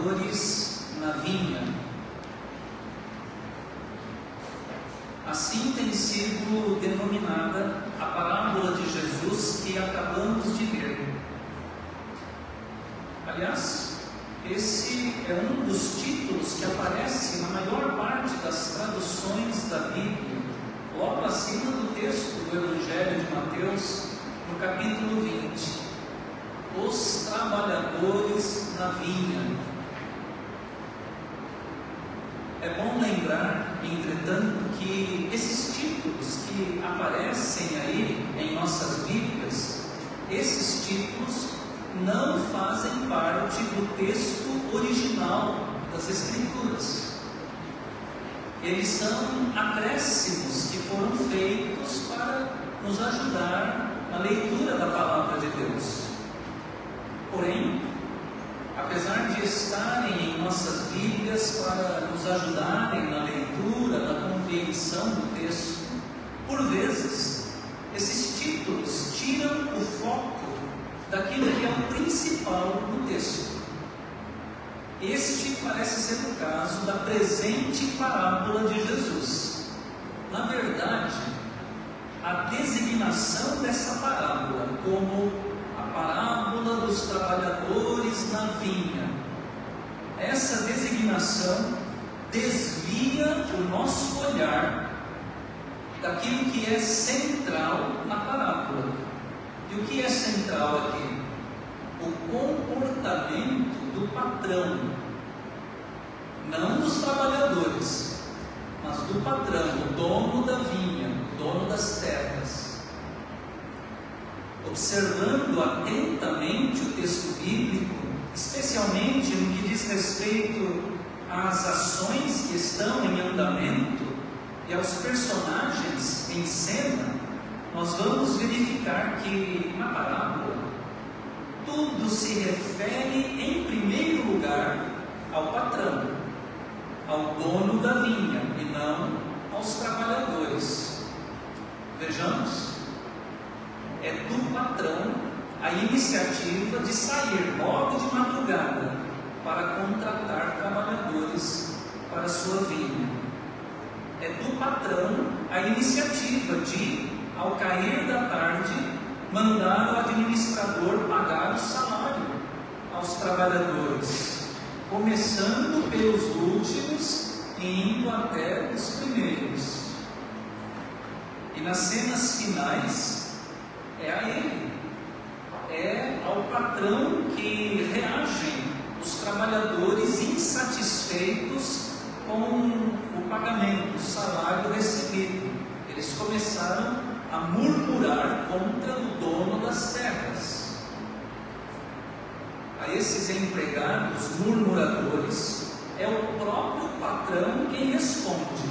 trabalhadores na vinha. Assim tem sido denominada a parábola de Jesus que acabamos de ler. Aliás, esse é um dos títulos que aparece na maior parte das traduções da Bíblia, logo acima do texto do Evangelho de Mateus, no capítulo 20. Os trabalhadores na vinha. É bom lembrar, entretanto, que esses títulos que aparecem aí em nossas Bíblias, esses títulos não fazem parte do texto original das Escrituras. Eles são acréscimos que foram feitos para nos ajudar na leitura da palavra de Deus. Porém, apesar de estarem em nossas Bíblias para nos ajudarem na leitura, na compreensão do texto, por vezes esses títulos tiram o foco daquilo que é o principal no texto. Este parece ser o caso da presente parábola de Jesus. Na verdade, a designação dessa parábola como a parábola dos trabalhadores na vinha, essa designação desvia o nosso olhar daquilo que é central na parábola. E o que é central aqui? O comportamento do patrão, não dos trabalhadores, mas do patrão, o dono da vinha, o dono das terras. Observando atentamente o texto bíblico, especialmente no que diz respeito às ações que estão em andamento e aos personagens em cena, nós vamos verificar que na parábola tudo se refere em primeiro lugar ao patrão, ao dono da vinha e não aos trabalhadores. Vejamos, é do patrão a iniciativa de sair logo de madrugada para contratar trabalhadores para sua vinha. É do patrão a iniciativa de ao cair da tarde, mandar o administrador pagar o salário aos trabalhadores, começando pelos últimos e indo até os primeiros. E nas cenas finais, é a ele, é ao patrão que reagem os trabalhadores insatisfeitos com o pagamento, o salário recebido. Eles começaram a murmurar contra o dono das terras. A esses empregados murmuradores, é o próprio patrão quem responde.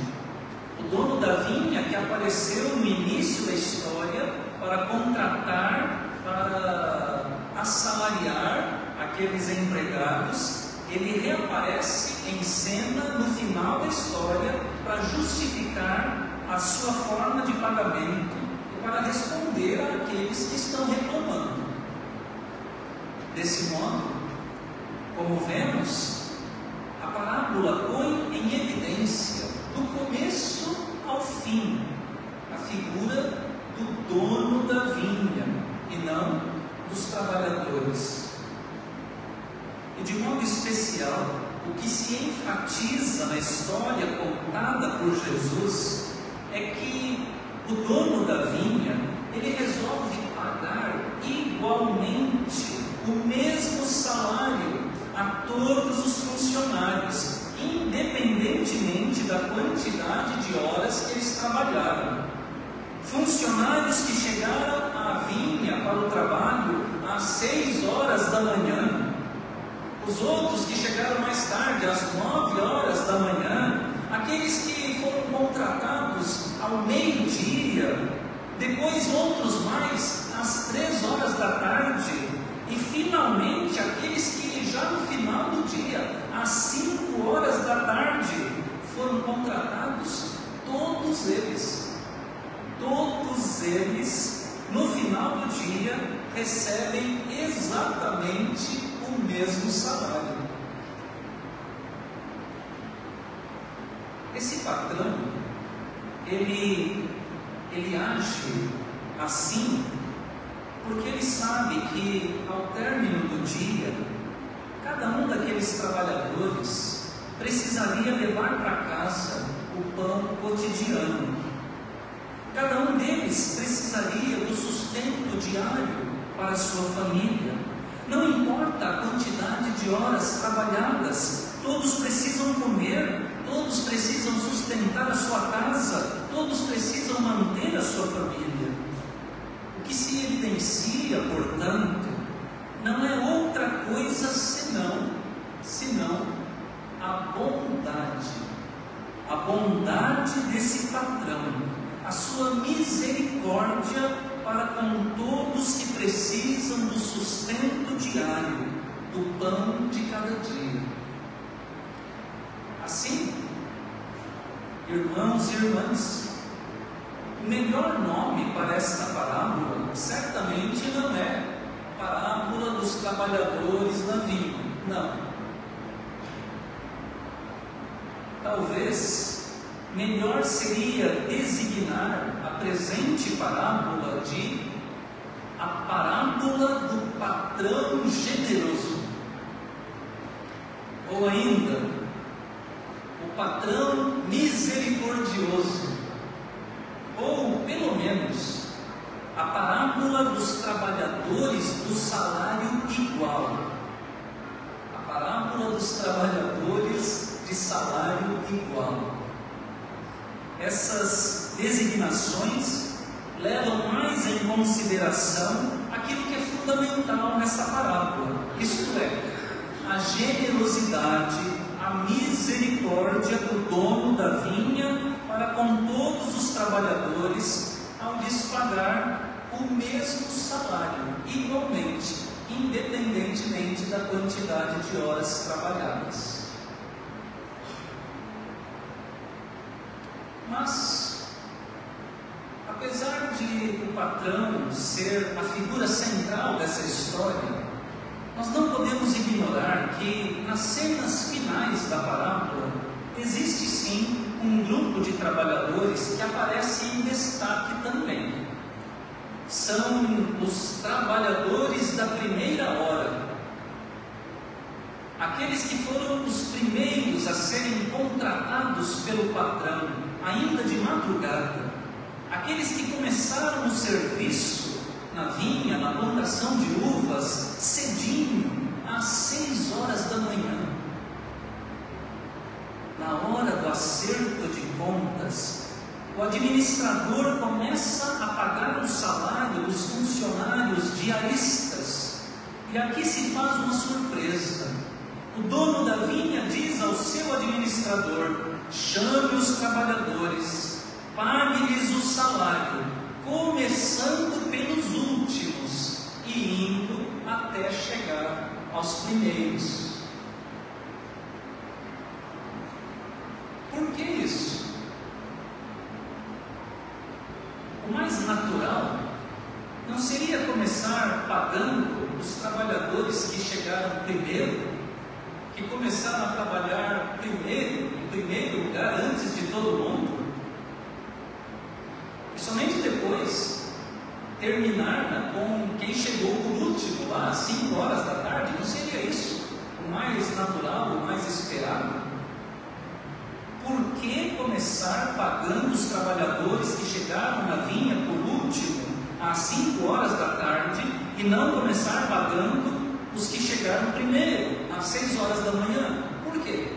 O dono da vinha que apareceu no início da história para contratar, para assalariar aqueles empregados, ele reaparece em cena no final da história para justificar a sua forma de pagamento para responder àqueles que estão reclamando. Desse modo, como vemos, a parábola põe em evidência, do começo ao fim, a figura do dono da vinha e não dos trabalhadores. E de modo especial, o que se enfatiza na história contada por Jesus é que o dono da vinha, ele resolve pagar igualmente o mesmo salário a todos os funcionários, independentemente da quantidade de horas que eles trabalharam. Funcionários que chegaram à vinha para o trabalho às seis horas da manhã, os outros que chegaram mais tarde, às nove horas da manhã, aqueles que foram contratados ao meio-dia, depois outros mais às três horas da tarde, e finalmente aqueles que já no final do dia, às cinco horas da tarde, contratados, todos eles, todos eles, no final do dia, recebem exatamente o mesmo salário. Esse patrão, ele, ele age assim porque ele sabe que ao término do dia, cada um daqueles trabalhadores precisaria levar para casa o pão cotidiano. Cada um deles precisaria do sustento diário para a sua família. Não importa a quantidade de horas trabalhadas, todos precisam comer, todos precisam sustentar a sua casa, todos precisam manter a sua família. O que se evidencia, portanto, não é outra coisa senão, senão a bondade, a bondade desse patrão, a sua misericórdia para com todos que precisam do sustento diário, do pão de cada dia. Assim, irmãos e irmãs, o melhor nome para esta parábola certamente não é parábola dos trabalhadores na vinha, não. Talvez melhor seria designar a presente parábola de a parábola do patrão generoso. Ou ainda, o patrão misericordioso, ou pelo menos a parábola dos trabalhadores do salário igual. A parábola dos trabalhadores de salário igual. Essas designações levam mais em consideração aquilo que é fundamental nessa parábola, isto é, a generosidade a misericórdia do dono da vinha para com todos os trabalhadores ao lhes pagar o mesmo salário, igualmente, independentemente da quantidade de horas trabalhadas. Mas, apesar de o patrão ser a figura central dessa história, nós não podemos ignorar que nas cenas finais da parábola existe sim um grupo de trabalhadores que aparece em destaque também. São os trabalhadores da primeira hora, aqueles que foram os primeiros a serem contratados pelo patrão, ainda de madrugada, aqueles que começaram o serviço na vinha, na plantação de uvas, cedinho, às seis horas da manhã. Na hora do acerto de contas, o administrador começa a pagar o salário dos funcionários diaristas. E aqui se faz uma surpresa. O dono da vinha diz ao seu administrador: chame os trabalhadores, pague-lhes o salário começando pelos últimos e indo até chegar aos primeiros. Por que isso? O mais natural não seria começar pagando os trabalhadores que chegaram primeiro, que começaram a trabalhar primeiro, primeiro todo mundo? E somente depois terminar né, com quem chegou por último, lá às 5 horas da tarde, não seria isso o mais natural, o mais esperado? Por que começar pagando os trabalhadores que chegaram na vinha por último, às 5 horas da tarde, e não começar pagando os que chegaram primeiro, às 6 horas da manhã? Por quê?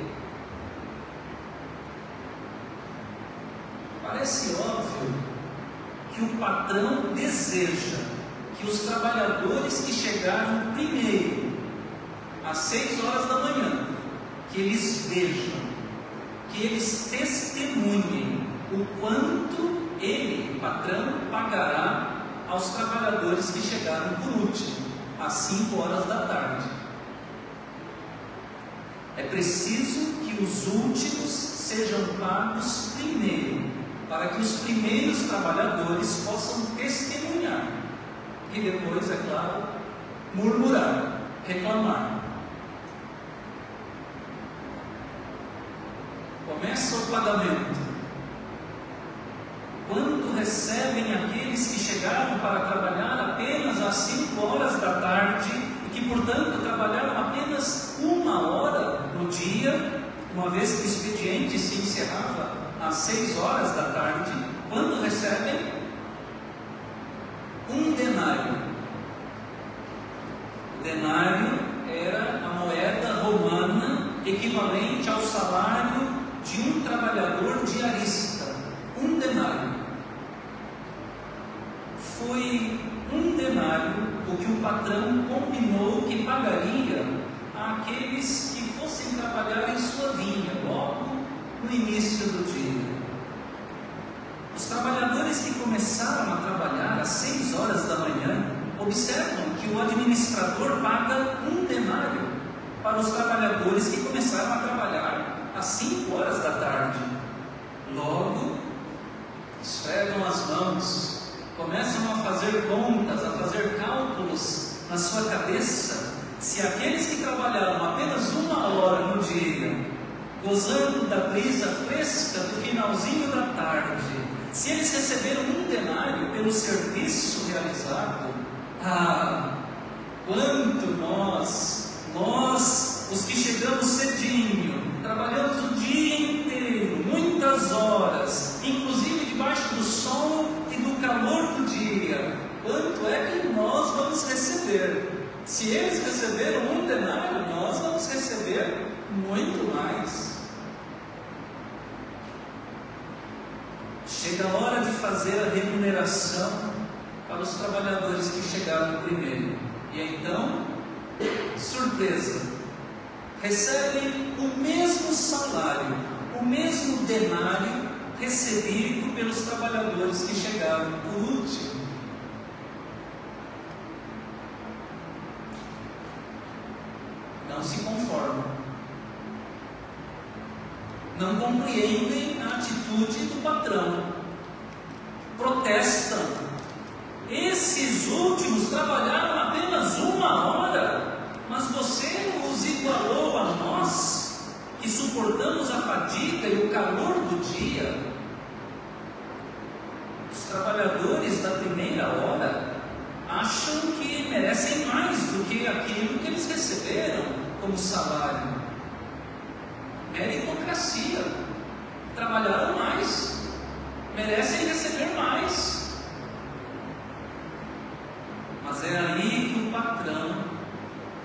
Parece óbvio que o patrão deseja que os trabalhadores que chegaram primeiro, às seis horas da manhã, que eles vejam, que eles testemunhem o quanto ele, o patrão, pagará aos trabalhadores que chegaram por último, às cinco horas da tarde. É preciso que os últimos sejam pagos primeiro, para que os primeiros trabalhadores possam testemunhar e depois, é claro, murmurar, reclamar. Começa o pagamento. Quanto recebem aqueles que chegaram para trabalhar apenas às 5 horas da tarde e que, portanto, trabalharam apenas uma hora no dia, uma vez que o expediente se encerrava às 6 horas da tarde? Quanto recebem? Um denário. O denário era a moeda romana equivalente ao salário de um trabalhador diarista. Um denário. Foi um denário o que o patrão combinou que pagaria àqueles que fossem trabalhar em sua vinha, logo no início do dia. Os trabalhadores que começaram a trabalhar às seis horas da manhã observam que o administrador paga um denário para os trabalhadores que começaram a trabalhar às cinco horas da tarde. Logo, esfregam as mãos, começam a fazer contas, a fazer cálculos na sua cabeça. Se aqueles que trabalharam apenas uma hora no dia, gozando da brisa fresca do finalzinho da tarde, se eles receberam um denário pelo serviço realizado, ah, quanto nós, nós, os que chegamos cedinho, trabalhamos o dia inteiro, muitas horas, inclusive debaixo do sol e do calor do dia, quanto é que nós vamos receber? Se eles receberam um denário, nós vamos receber muito mais. Chega a hora de fazer a remuneração para os trabalhadores que chegaram primeiro. E então, surpresa, recebem o mesmo salário, o mesmo denário recebido pelos trabalhadores que chegaram por último. Não se conformam não compreendem a atitude do patrão, protestam. Esses últimos trabalharam apenas uma hora, mas você os igualou a nós, que suportamos a fadiga e o calor do dia. Os trabalhadores da primeira hora acham que merecem mais do que aquilo que eles receberam como salário meritocracia. Trabalharam mais, merecem receber mais. Mas é aí que o patrão,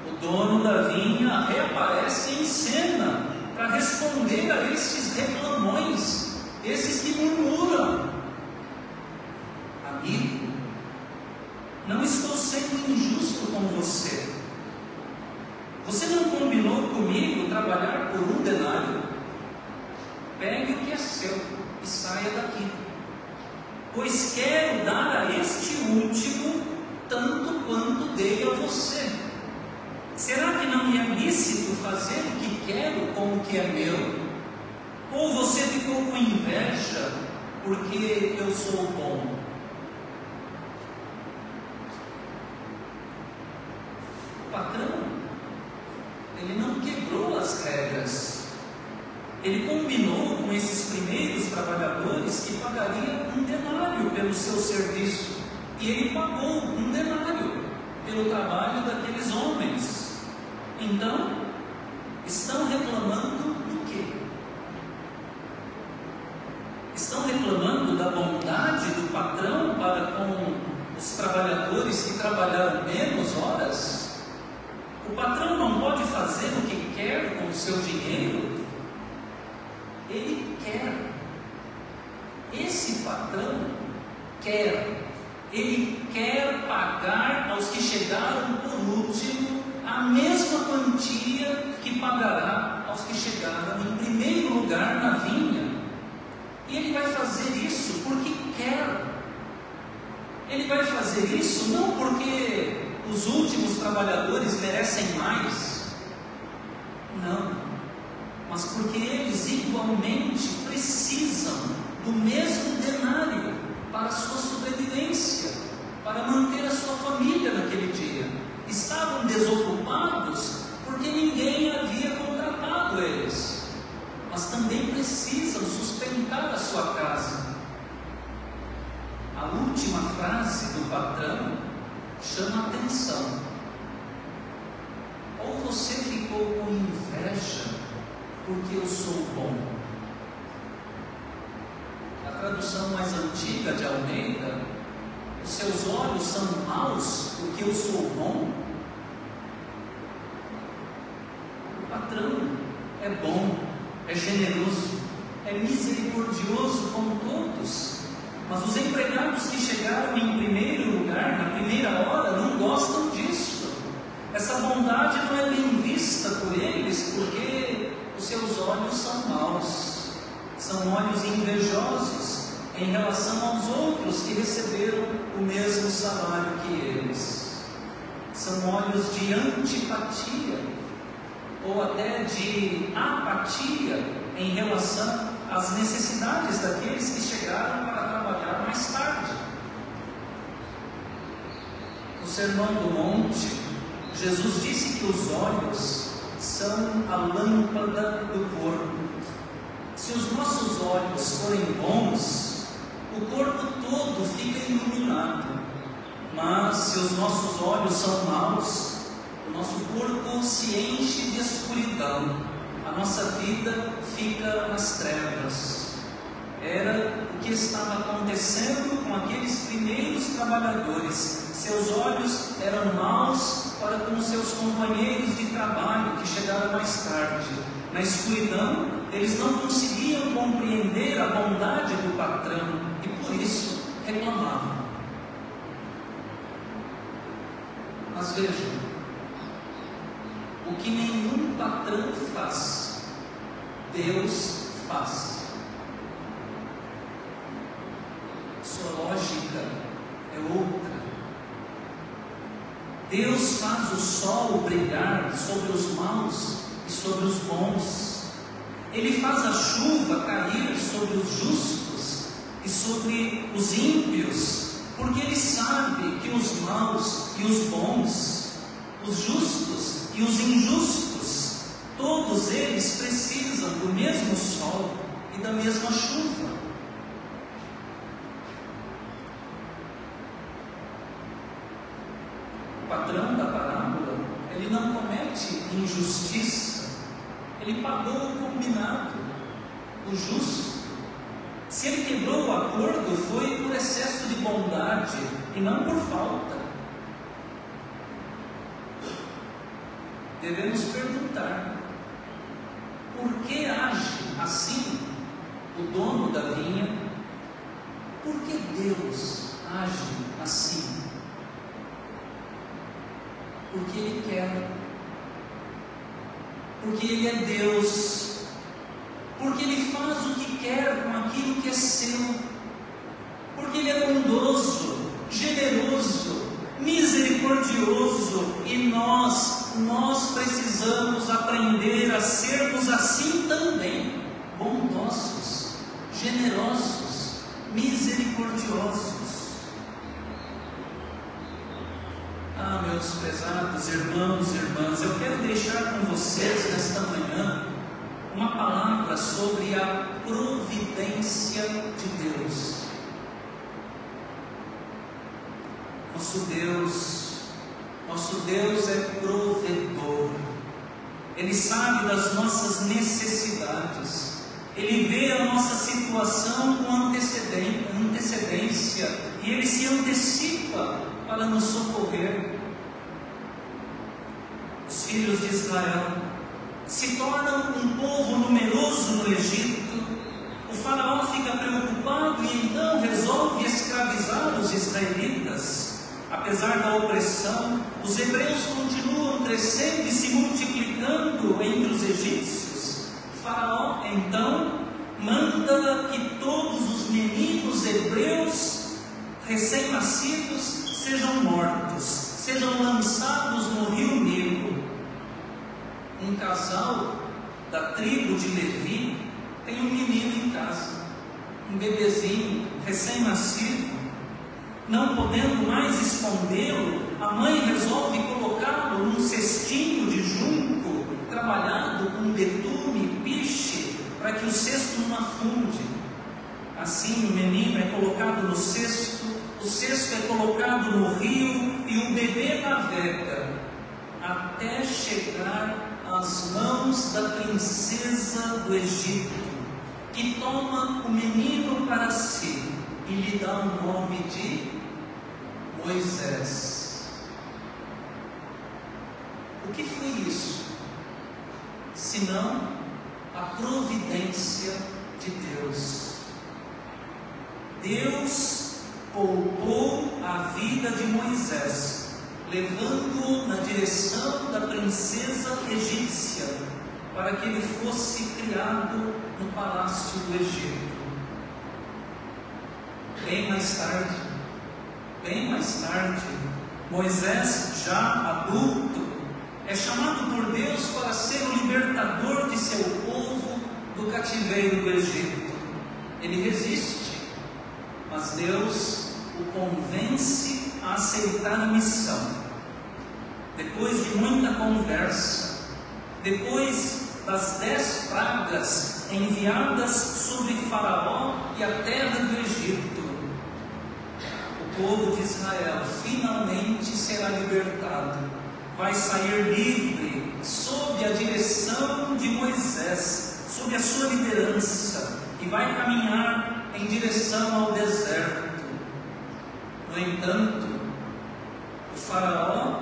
o dono da vinha, reaparece em cena para responder a esses reclamões, esses que murmuram. Amigo, não estou sendo injusto com você. Você não combinou comigo trabalhar por um denário? Pegue o que é seu e saia daqui. Pois quero dar a este último tanto quanto dei a você. Será que não me é lícito fazer o que quero com o que é meu? Ou você ficou com inveja porque eu sou bom? O patrão ele não quebrou as regras. Ele combinou com esses primeiros trabalhadores que pagaria um denário pelo seu serviço. E ele pagou um denário pelo trabalho daqueles homens. Então, estão reclamando do quê? Estão reclamando da bondade do patrão para com os trabalhadores que trabalharam menos horas? O patrão não pode fazer o que quer com o seu dinheiro. Ele quer. Esse patrão quer. Ele quer pagar aos que chegaram por último a mesma quantia que pagará aos que chegaram em primeiro lugar na vinha. E ele vai fazer isso porque quer. Ele vai fazer isso não porque os últimos trabalhadores merecem mais. Não, mas porque eles igualmente precisam do mesmo denário para a sua sobrevivência, para manter a sua família naquele dia. Estavam desocupados porque ninguém havia contratado eles, mas também precisam sustentar a sua casa. A última frase do patrão chama atenção. Ou você ficou com inveja porque eu sou bom. A tradução mais antiga de Almeida, os seus olhos são maus porque eu sou bom. O patrão é bom, é generoso, é misericordioso com todos. Mas os empregados que chegaram em primeiro lugar, na primeira hora, não gostam disso. Essa bondade não é bem vista por eles, porque seus olhos são maus, são olhos invejosos em relação aos outros que receberam o mesmo salário que eles. São olhos de antipatia ou até de apatia em relação às necessidades daqueles que chegaram para trabalhar mais tarde. No Sermão do Monte, Jesus disse que os olhos são a lâmpada do corpo. Se os nossos olhos forem bons, o corpo todo fica iluminado. Mas se os nossos olhos são maus, o nosso corpo se enche de escuridão. A nossa vida fica nas trevas. Era o que estava acontecendo com aqueles primeiros trabalhadores seus olhos eram maus para com seus companheiros de trabalho que chegaram mais tarde. Na escuridão, eles não conseguiam compreender a bondade do patrão e por isso reclamavam. Mas vejam, o que nenhum patrão faz, Deus faz. Sua lógica é outra. Deus faz o sol brilhar sobre os maus e sobre os bons. Ele faz a chuva cair sobre os justos e sobre os ímpios, porque ele sabe que os maus e os bons, os justos e os injustos, todos eles precisam do mesmo sol e da mesma chuva. patrão da parábola, ele não comete injustiça, ele pagou o combinado, o justo. Se ele quebrou o acordo, foi por excesso de bondade e não por falta. Devemos perguntar: por que age assim o dono da vinha? Por que Deus age assim? porque Ele quer, porque Ele é Deus, porque Ele faz o que quer com aquilo que é seu, porque Ele é bondoso, generoso, misericordioso. E nós, nós precisamos aprender a sermos assim também, bondosos, generosos, misericordiosos. Ah, meus pesados irmãos e irmãs, eu quero deixar com vocês nesta manhã uma palavra sobre a providência de Deus. Nosso Deus, nosso Deus é provedor. Ele sabe das nossas necessidades. Ele vê a nossa situação com antecedência e ele se antecipa para nos socorrer os filhos de Israel se tornam um povo numeroso no Egito. O faraó fica preocupado e então resolve escravizar os israelitas. Apesar da opressão, os hebreus continuam crescendo e se multiplicando entre os egípcios. O faraó então manda que todos os meninos hebreus recém-nascidos sejam mortos, sejam lançados no rio Nilo um casal da tribo de Levi tem um menino em casa, um bebezinho recém-nascido. Não podendo mais escondê-lo, a mãe resolve colocá-lo num cestinho de junco, trabalhado com betume piche, para que o cesto não afunde. Assim, o menino é colocado no cesto, o cesto é colocado no rio e o bebê navega até chegar às mãos da princesa do Egito, que toma o menino para si e lhe dá o nome de Moisés. O que foi isso? Senão a providência de Deus. Deus poupou a vida de Moisés, levando-o na direção da princesa egípcia, para que ele fosse criado no palácio do Egito. Bem mais tarde, bem mais tarde, Moisés, já adulto, é chamado por Deus para ser o libertador de seu povo do cativeiro do Egito. Ele resiste, mas Deus o convence a aceitar a missão. Depois de muita conversa, depois das dez pragas enviadas sobre Faraó e a terra do Egito, o povo de Israel finalmente será libertado, vai sair livre sob a direção de Moisés, sob a sua liderança, e vai caminhar em direção ao deserto. No entanto, Faraó,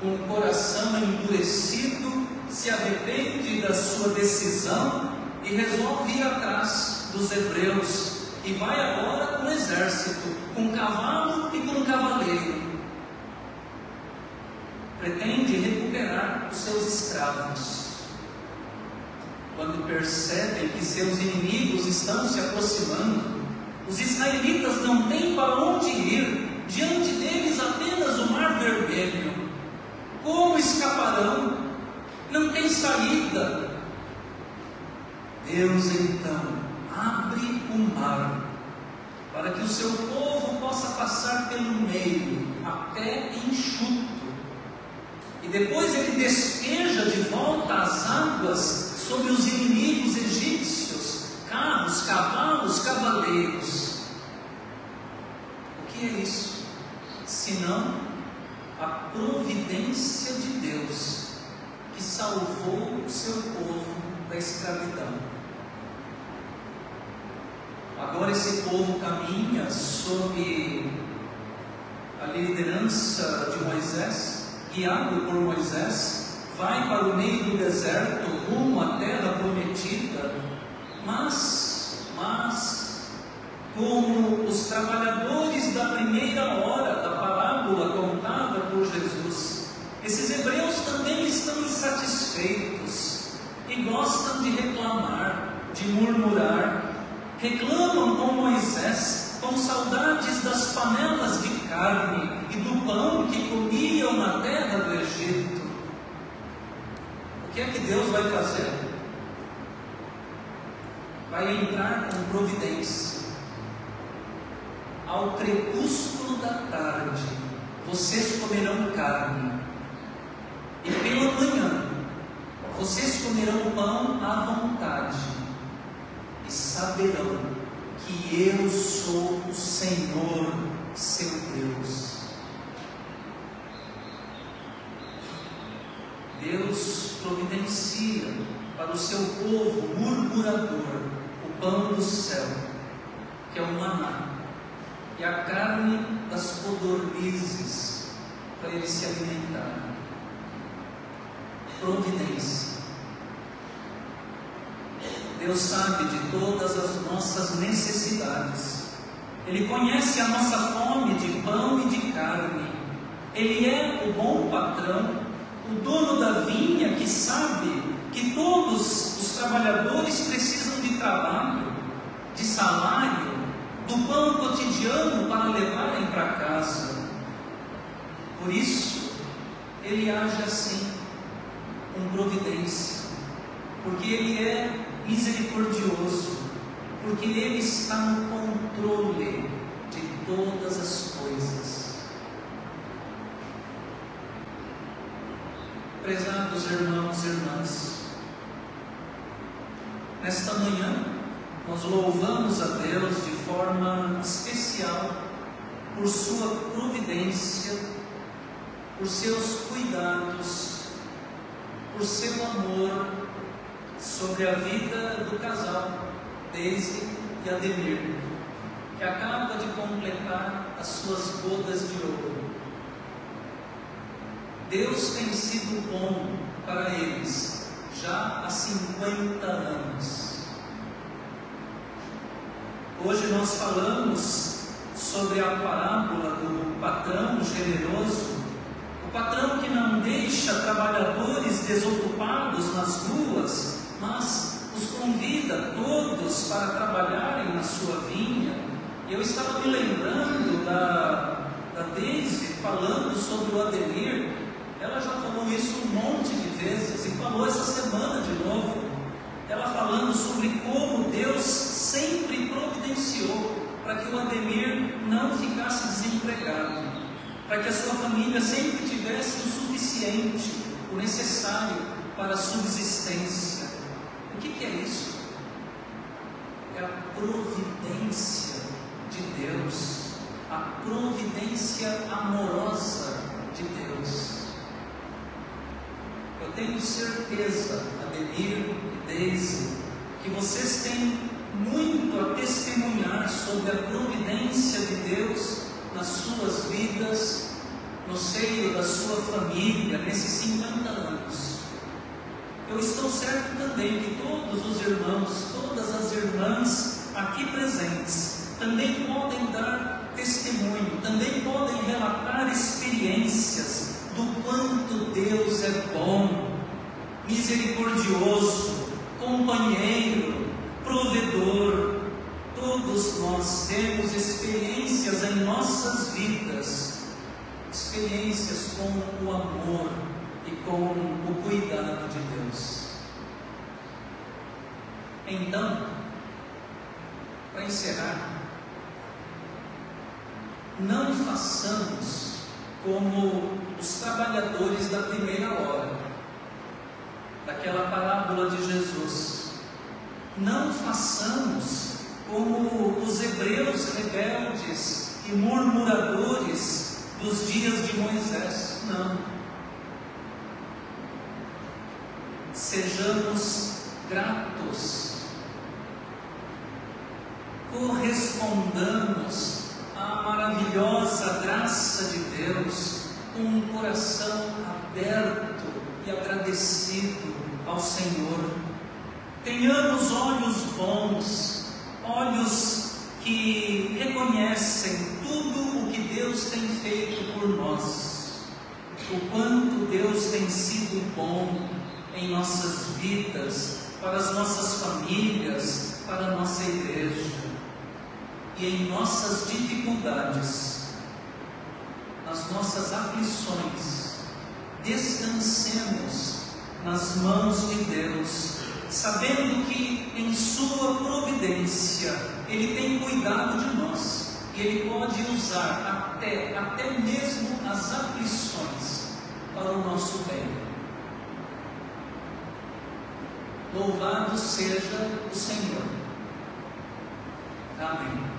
com o coração endurecido, se arrepende da sua decisão e resolve ir atrás dos hebreus e vai agora com exército, com cavalo e com cavaleiro. Pretende recuperar os seus escravos. Quando percebem que seus inimigos estão se aproximando, os israelitas não têm para onde ir, diante deles apenas o mar vermelho. Como escaparão? Não tem saída. Deus então abre o mar, para que o seu povo possa passar pelo meio, até enxuto. E depois ele despeja de volta as águas sobre os inimigos egípcios, carros, cavalos, cavaleiros. O que é isso? Senão a providência de Deus que salvou o seu povo da escravidão. Agora esse povo caminha sob a liderança de Moisés, guiado por Moisés, vai para o meio do deserto, rumo à terra prometida, mas, mas, como os trabalhadores da primeira hora parábola contada por Jesus, esses hebreus também estão insatisfeitos e gostam de reclamar, de murmurar, reclamam com Moisés, com saudades das panelas de carne e do pão que comiam na terra do Egito. O que é que Deus vai fazer? Vai entrar com providência. Ao crepúsculo da tarde, vocês comerão carne, e pela manhã, vocês comerão pão à vontade e saberão que eu sou o Senhor, seu Deus. Deus providencia para o seu povo murmurador o pão do céu, que é o maná, e a carne das codornizes, para eles se alimentarem. Providência. Deus sabe de todas as nossas necessidades. Ele conhece a nossa fome de pão e de carne. Ele é o bom patrão, o dono da vinha que sabe que todos os trabalhadores precisam de trabalho, de salário, do pão cotidiano para levarem para casa. Por isso, ele age assim, com providência porque Ele é misericordioso, porque Ele está no controle de todas as coisas. Prezados irmãos e irmãs, nesta manhã nós louvamos a Deus de forma especial por Sua providência, por seus cuidados, por seu amor sobre a vida do casal, Daisy e Ademir, que acaba de completar as suas bodas de ouro. Deus tem sido bom para eles já há 50 anos. Hoje nós falamos sobre a parábola do patrão generoso, o patrão que não deixa trabalhadores desocupados nas ruas, mas os convida todos para trabalharem na sua vinha. Eu estava me lembrando da, da Daisy falando sobre o Ademir, ela já falou isso um monte de vezes e falou essa semana de novo. Ela falando sobre como Deus sempre providenciou para que o Ademir não ficasse desempregado, para que a sua família sempre tivesse o suficiente, o necessário para a subsistência. O que, que é isso? É a providência de Deus, a providência amorosa de Deus. Eu tenho certeza, Ademir e Deise, que vocês têm muito a testemunhar sobre a providência de Deus nas suas vidas, no seio da sua família, nesses 50 anos. Eu estou certo também que todos os irmãos, todas as irmãs aqui presentes, também podem dar testemunho, também podem relatar experiências do quanto Deus é bom, misericordioso, companheiro, provedor. Todos nós temos experiências em nossas vidas, experiências com o amor e com o cuidado de Deus. Então, para encerrar, não façamos como os trabalhadores da primeira hora, daquela parábola de Jesus. Não façamos como os hebreus rebeldes e murmuradores dos dias de Moisés. Não. Sejamos gratos, correspondamos à maravilhosa graça de Deus com um coração aberto e agradecido ao Senhor. Tenhamos olhos bons, olhos que reconhecem tudo o que Deus tem feito por nós, o quanto Deus tem sido bom em nossas vidas, para as nossas famílias, para a nossa igreja. E em nossas dificuldades nas nossas aflições, descansemos nas mãos de Deus, sabendo que em Sua providência Ele tem cuidado de nós e Ele pode usar até, até mesmo as aflições para o nosso bem. Louvado seja o Senhor. Amém.